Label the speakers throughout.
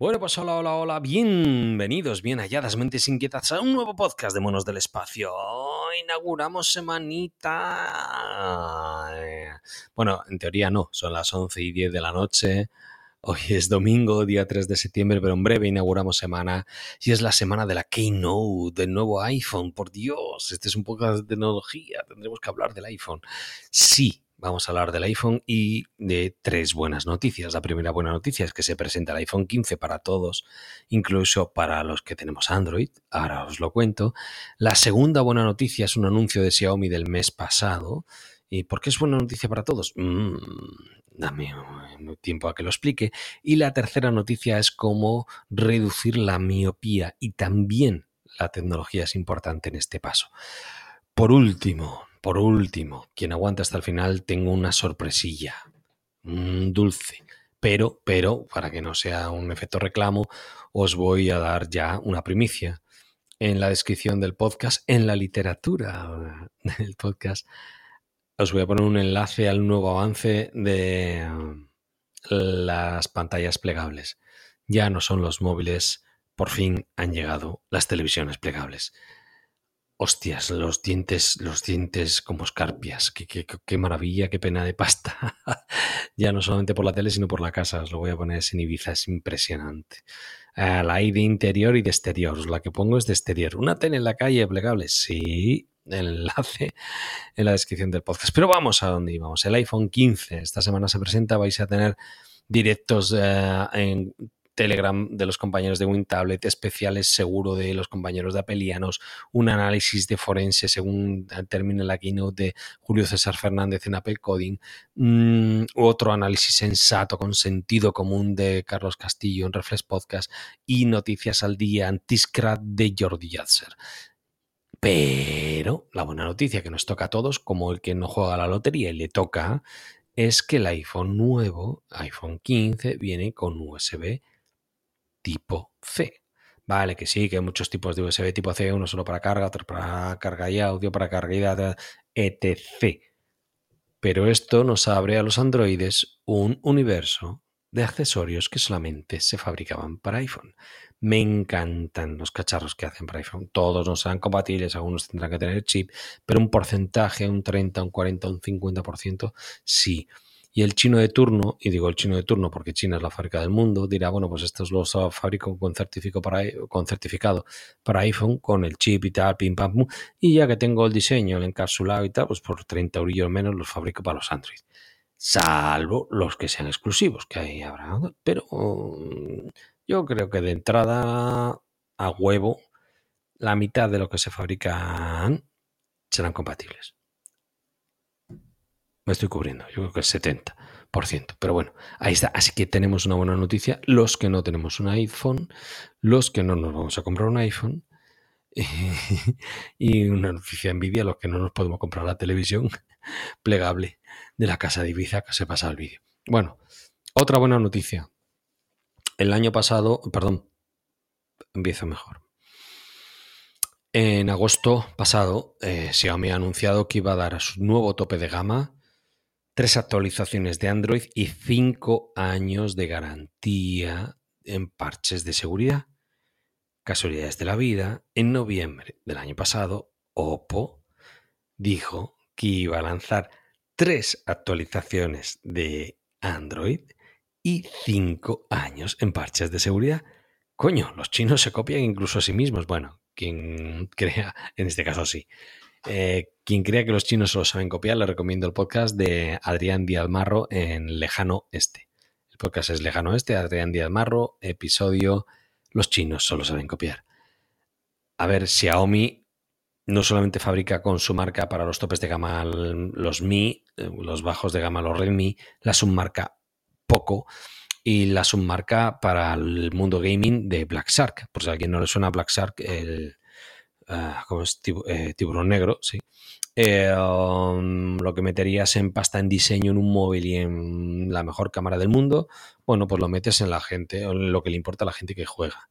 Speaker 1: Bueno, pues hola, hola, hola, bienvenidos, bien halladas mentes inquietas a un nuevo podcast de Monos del Espacio. Inauguramos semanita. Bueno, en teoría no, son las 11 y 10 de la noche. Hoy es domingo, día 3 de septiembre, pero en breve inauguramos semana y es la semana de la Keynote del nuevo iPhone. Por Dios, este es un poco de tecnología, tendremos que hablar del iPhone. Sí, vamos a hablar del iPhone y de tres buenas noticias. La primera buena noticia es que se presenta el iPhone 15 para todos, incluso para los que tenemos Android. Ahora os lo cuento. La segunda buena noticia es un anuncio de Xiaomi del mes pasado. ¿Y por qué es buena noticia para todos? Mm, dame tiempo a que lo explique. Y la tercera noticia es cómo reducir la miopía y también la tecnología es importante en este paso. Por último, por último, quien aguanta hasta el final, tengo una sorpresilla. Dulce. Pero, pero, para que no sea un efecto reclamo, os voy a dar ya una primicia. En la descripción del podcast, en la literatura del podcast, os voy a poner un enlace al nuevo avance de las pantallas plegables. Ya no son los móviles, por fin han llegado las televisiones plegables. Hostias, los dientes, los dientes como escarpias. Qué, qué, maravilla, qué pena de pasta. ya no solamente por la tele, sino por la casa. Os lo voy a poner en Ibiza, es impresionante. la hay de interior y de exterior. La que pongo es de exterior. Una tele en la calle plegable. Sí, enlace en la descripción del podcast. Pero vamos a donde íbamos. El iPhone 15. Esta semana se presenta. Vais a tener directos eh, en Telegram de los compañeros de WinTablet, especiales seguro de los compañeros de Apelianos, un análisis de forense según termine la keynote de Julio César Fernández en Apple Coding, mm, otro análisis sensato con sentido común de Carlos Castillo en Reflex Podcast y Noticias al Día Antiscrat de Jordi Yatzer. Pero la buena noticia que nos toca a todos, como el que no juega a la lotería y le toca, es que el iPhone nuevo, iPhone 15, viene con USB tipo C. Vale, que sí, que hay muchos tipos de USB tipo C, uno solo para carga, otro para carga y audio, para carga y data, etc. Pero esto nos abre a los androides un universo de accesorios que solamente se fabricaban para iPhone. Me encantan los cacharros que hacen para iPhone. Todos no serán compatibles, algunos tendrán que tener chip, pero un porcentaje, un 30, un 40, un 50%, sí. Y el chino de turno, y digo el chino de turno porque China es la fábrica del mundo, dirá, bueno, pues estos los fabrico con, certificado para, con certificado para iPhone, con el chip y tal, pim pam, pum, y ya que tengo el diseño, el encapsulado y tal, pues por 30 euros menos los fabrico para los Android. Salvo los que sean exclusivos, que ahí habrá. Pero mm, yo creo que de entrada a huevo, la mitad de lo que se fabrican serán compatibles. Estoy cubriendo, yo creo que el 70%. Pero bueno, ahí está. Así que tenemos una buena noticia. Los que no tenemos un iPhone, los que no nos vamos a comprar un iPhone, y una noticia envidia, los que no nos podemos comprar la televisión plegable de la casa de Ibiza que se pasa el vídeo. Bueno, otra buena noticia. El año pasado, perdón, empiezo mejor. En agosto pasado, eh, Xiaomi ha anunciado que iba a dar a su nuevo tope de gama tres actualizaciones de Android y cinco años de garantía en parches de seguridad. Casualidades de la vida, en noviembre del año pasado, Oppo dijo que iba a lanzar tres actualizaciones de Android y cinco años en parches de seguridad. Coño, los chinos se copian incluso a sí mismos. Bueno, quien crea, en este caso sí. Eh, quien crea que los chinos solo saben copiar, le recomiendo el podcast de Adrián Díaz Marro en Lejano Este. El podcast es Lejano Este, Adrián Díaz Marro, episodio Los chinos solo saben copiar. A ver, Xiaomi no solamente fabrica con su marca para los topes de gama los Mi, eh, los bajos de gama los Redmi, la submarca Poco y la submarca para el mundo gaming de Black Shark. Por si a alguien no le suena Black Shark, el, Ah, como es eh, tiburón negro, sí. Eh, um, lo que meterías en pasta en diseño en un móvil y en la mejor cámara del mundo, bueno, pues lo metes en la gente, en lo que le importa a la gente que juega.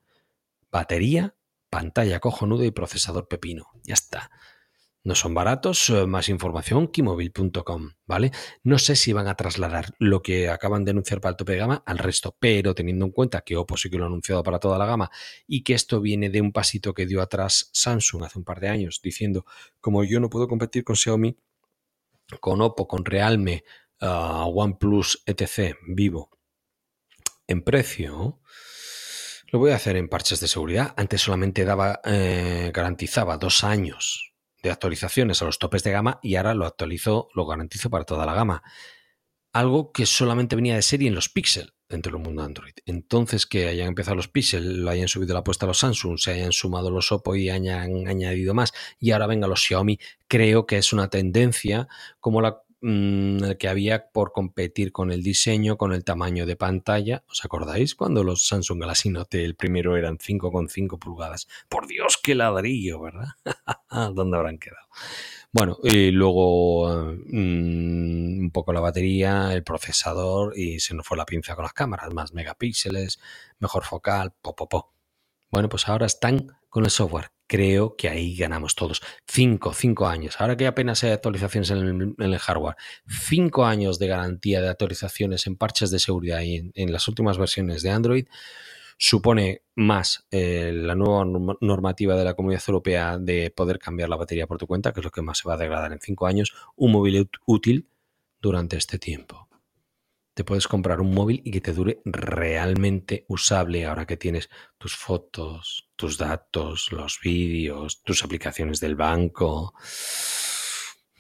Speaker 1: Batería, pantalla cojonuda y procesador pepino. Ya está. No son baratos, eh, más información kimobile.com, ¿vale? No sé si van a trasladar lo que acaban de anunciar para el tope de gama al resto, pero teniendo en cuenta que Oppo sí que lo ha anunciado para toda la gama y que esto viene de un pasito que dio atrás Samsung hace un par de años diciendo, como yo no puedo competir con Xiaomi, con Oppo, con Realme, uh, OnePlus, etc., vivo, en precio, lo voy a hacer en parches de seguridad. Antes solamente daba, eh, garantizaba dos años de actualizaciones a los topes de gama y ahora lo actualizo, lo garantizo para toda la gama. Algo que solamente venía de serie en los Pixel dentro del mundo Android. Entonces, que hayan empezado los Pixel, lo hayan subido la apuesta a los Samsung, se hayan sumado los Oppo y hayan añadido más, y ahora venga los Xiaomi, creo que es una tendencia como la Mm, que había por competir con el diseño, con el tamaño de pantalla. ¿Os acordáis cuando los Samsung Galaxy Note el primero eran 5,5 pulgadas? Por Dios, qué ladrillo, ¿verdad? ¿Dónde habrán quedado? Bueno, y luego mm, un poco la batería, el procesador y se nos fue la pinza con las cámaras, más megapíxeles, mejor focal, po, po, po. Bueno, pues ahora están con el software creo que ahí ganamos todos. Cinco, cinco años. Ahora que apenas hay actualizaciones en el, hardware, cinco años de garantía de actualizaciones en parches de seguridad y en, las últimas versiones de Android supone más eh, la nueva normativa de la Comunidad Europea de poder cambiar la batería por tu cuenta, que es lo que más se va a degradar en cinco años, un móvil útil durante este tiempo te puedes comprar un móvil y que te dure realmente usable ahora que tienes tus fotos, tus datos, los vídeos, tus aplicaciones del banco.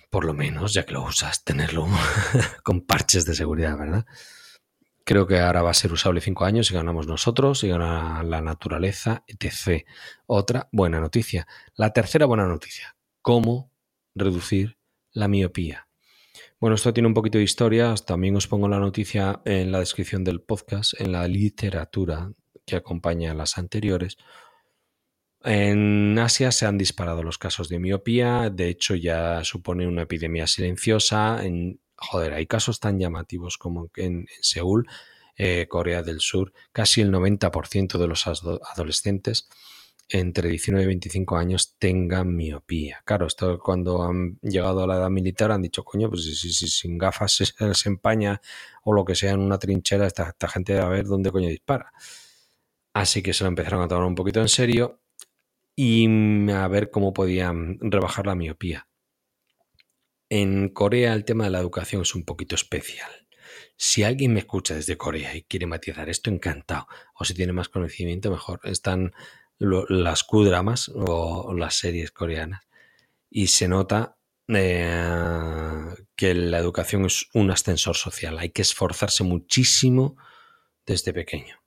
Speaker 1: Por lo menos, ya que lo usas, tenerlo con parches de seguridad, ¿verdad? Creo que ahora va a ser usable cinco años y ganamos nosotros y gana la naturaleza, etc. Otra buena noticia. La tercera buena noticia. ¿Cómo reducir la miopía? Bueno, esto tiene un poquito de historia. También os pongo la noticia en la descripción del podcast, en la literatura que acompaña a las anteriores. En Asia se han disparado los casos de miopía, de hecho ya supone una epidemia silenciosa. En, joder, hay casos tan llamativos como en, Seúl, eh, Corea del Sur, casi el 90% de los adolescentes entre 19 y 25 años tengan miopía. Claro, esto cuando han llegado a la edad militar han dicho, coño, pues si, sin gafas se, empaña o lo que sea en una trinchera, esta, esta gente a ver dónde coño dispara. Así que se lo empezaron a tomar un poquito en serio y a ver cómo podían rebajar la miopía. En Corea el tema de la educación es un poquito especial. Si alguien me escucha desde Corea y quiere matizar esto, encantado. O si tiene más conocimiento, mejor. Están las Q-dramas o las series coreanas. Y se nota eh, que la educación es un ascensor social. Hay que esforzarse muchísimo desde pequeño.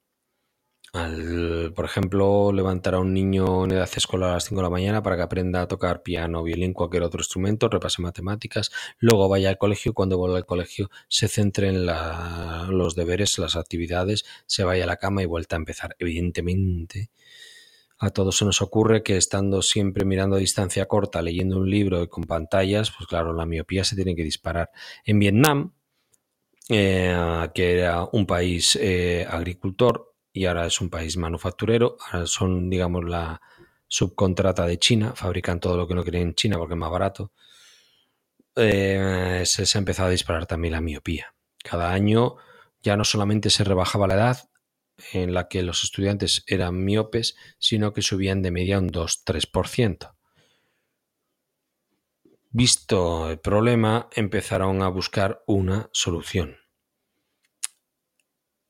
Speaker 1: Por ejemplo, levantar a un niño en edad escolar a las 5 de la mañana para que aprenda a tocar piano, violín, cualquier otro instrumento, repase matemáticas, luego vaya al colegio, cuando vuelva al colegio se centre en los deberes, las actividades, se vaya a la cama y vuelta a empezar. Evidentemente, a todos se nos ocurre que estando siempre mirando a distancia corta, leyendo un libro y con pantallas, pues claro, la miopía se tiene que disparar. En Vietnam, eh, que era un país eh, agricultor y ahora es un país manufacturero, ahora son, digamos, la subcontrata de China, fabrican todo lo que no quieren en China porque es más barato, eh, se, se ha empezado a disparar también la miopía. Cada año ya no solamente se rebajaba la edad, en la que los estudiantes eran miopes, sino que subían de media un 2-3%. Visto el problema, empezaron a buscar una solución.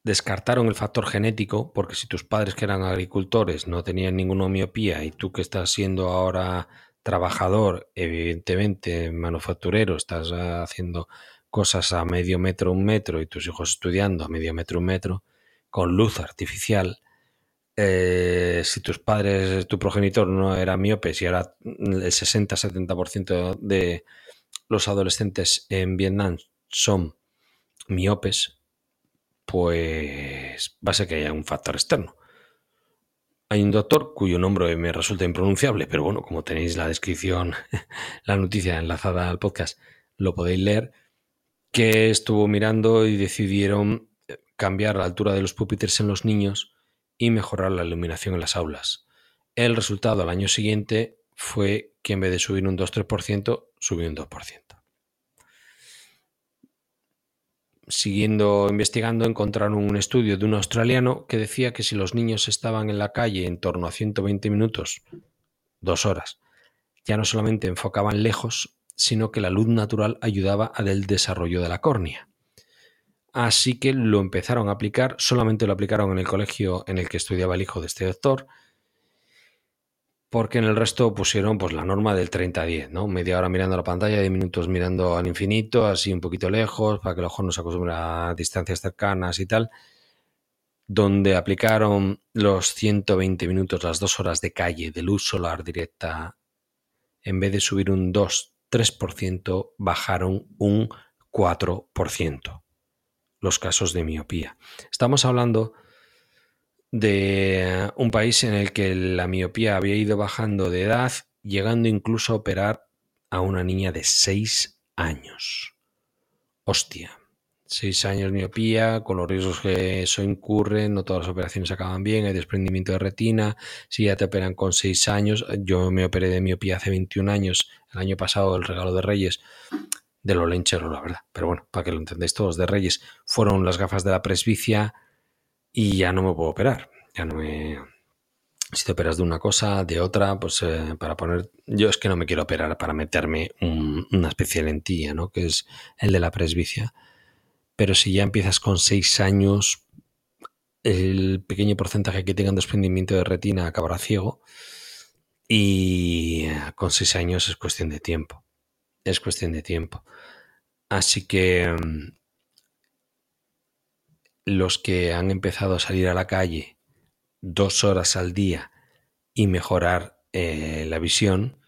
Speaker 1: Descartaron el factor genético, porque si tus padres que eran agricultores no tenían ninguna miopía y tú que estás siendo ahora trabajador, evidentemente manufacturero, estás haciendo cosas a medio metro, un metro y tus hijos estudiando a medio metro, un metro, con luz artificial, eh, si tus padres, tu progenitor no era miope, si ahora el 60-70% de los adolescentes en Vietnam son miopes, pues va a ser que haya un factor externo. Hay un doctor cuyo nombre me resulta impronunciable, pero bueno, como tenéis la descripción, la noticia enlazada al podcast, lo podéis leer, que estuvo mirando y decidieron cambiar la altura de los pupitres en los niños y mejorar la iluminación en las aulas. El resultado al año siguiente fue que en vez de subir un 2-3%, subió un 2%. Siguiendo investigando, encontraron un estudio de un australiano que decía que si los niños estaban en la calle en torno a 120 minutos, dos horas, ya no solamente enfocaban lejos, sino que la luz natural ayudaba al desarrollo de la córnea. Así que lo empezaron a aplicar, solamente lo aplicaron en el colegio en el que estudiaba el hijo de este doctor, porque en el resto pusieron pues la norma del 30-10, ¿no? Media hora mirando la pantalla, 10 minutos mirando al infinito, así un poquito lejos, para que el ojo no se acostumbre a distancias cercanas y tal, donde aplicaron los 120 minutos, las dos horas de calle de luz solar directa, en vez de subir un 2-3%, bajaron un 4% los casos de miopía. Estamos hablando de un país en el que la miopía había ido bajando de edad, llegando incluso a operar a una niña de 6 años. Hostia, 6 años miopía, con los riesgos que eso incurre, no todas las operaciones acaban bien, hay desprendimiento de retina, si ya te operan con 6 años, yo me operé de miopía hace 21 años, el año pasado el regalo de Reyes, de lo lenchero, la verdad. Pero bueno, para que lo entendáis todos, de Reyes fueron las gafas de la presbicia y ya no me puedo operar. Ya no me. Si te operas de una cosa, de otra, pues eh, para poner. Yo es que no me quiero operar para meterme una especie de lentilla, ¿no? Que es el de la presbicia. Pero si ya empiezas con seis años, el pequeño porcentaje que tengan desprendimiento de retina acabará ciego. Y con seis años es cuestión de tiempo es cuestión de tiempo. Así que mm, los que han empezado a salir a la calle dos horas al día y mejorar eh, la visión,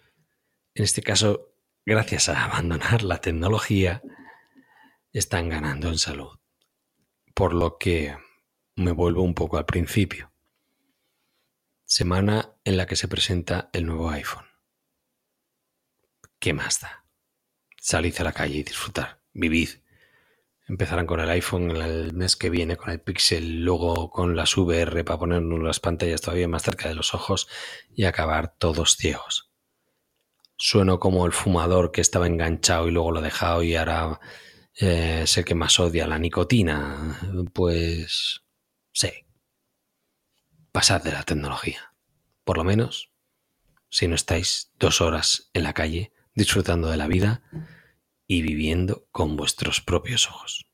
Speaker 1: en este caso, gracias a abandonar la tecnología, están ganando en salud. Por lo que me vuelvo un poco al principio. Semana en la que se presenta el nuevo iPhone. ¿Qué más da? Salid a la calle y disfrutar, vivid. Empezarán con el iPhone el mes que viene, con el Pixel, luego con las VR para ponernos las pantallas todavía más cerca de los ojos y acabar todos ciegos. Sueno como el fumador que estaba enganchado y luego lo ha dejado y ahora eh, es el que más odia la nicotina. Pues sí. Pasad de la tecnología. Por lo menos, si no estáis dos horas en la calle disfrutando de la vida y viviendo con vuestros propios ojos.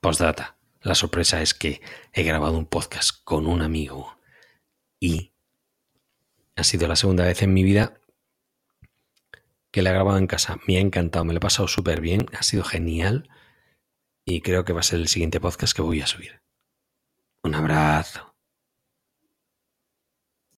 Speaker 1: Postdata. La sorpresa es que he grabado un podcast con un amigo y ha sido la segunda vez en mi vida que le he grabado en casa. Me ha encantado, me lo he pasado súper bien, ha sido genial y creo que va a ser el siguiente podcast que voy a subir. Un abrazo.